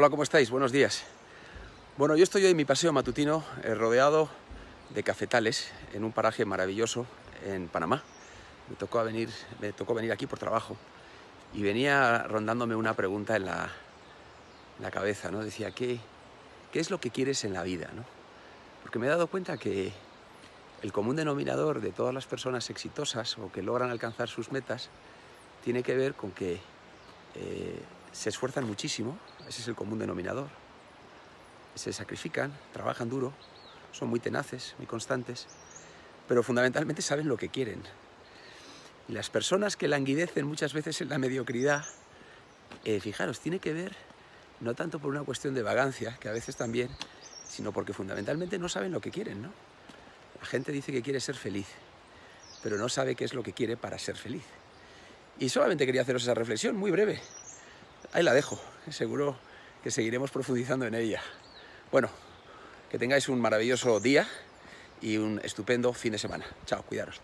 Hola, ¿cómo estáis? Buenos días. Bueno, yo estoy hoy en mi paseo matutino eh, rodeado de cafetales en un paraje maravilloso en Panamá. Me tocó, venir, me tocó venir aquí por trabajo y venía rondándome una pregunta en la, la cabeza, ¿no? Decía, ¿qué, ¿qué es lo que quieres en la vida? ¿no? Porque me he dado cuenta que el común denominador de todas las personas exitosas o que logran alcanzar sus metas tiene que ver con que eh, se esfuerzan muchísimo, ese es el común denominador, se sacrifican, trabajan duro, son muy tenaces, muy constantes, pero fundamentalmente saben lo que quieren. Y las personas que languidecen muchas veces en la mediocridad, eh, fijaros, tiene que ver no tanto por una cuestión de vagancia, que a veces también, sino porque fundamentalmente no saben lo que quieren, ¿no? La gente dice que quiere ser feliz, pero no sabe qué es lo que quiere para ser feliz. Y solamente quería haceros esa reflexión, muy breve. Ahí la dejo, seguro que seguiremos profundizando en ella. Bueno, que tengáis un maravilloso día y un estupendo fin de semana. Chao, cuidaros.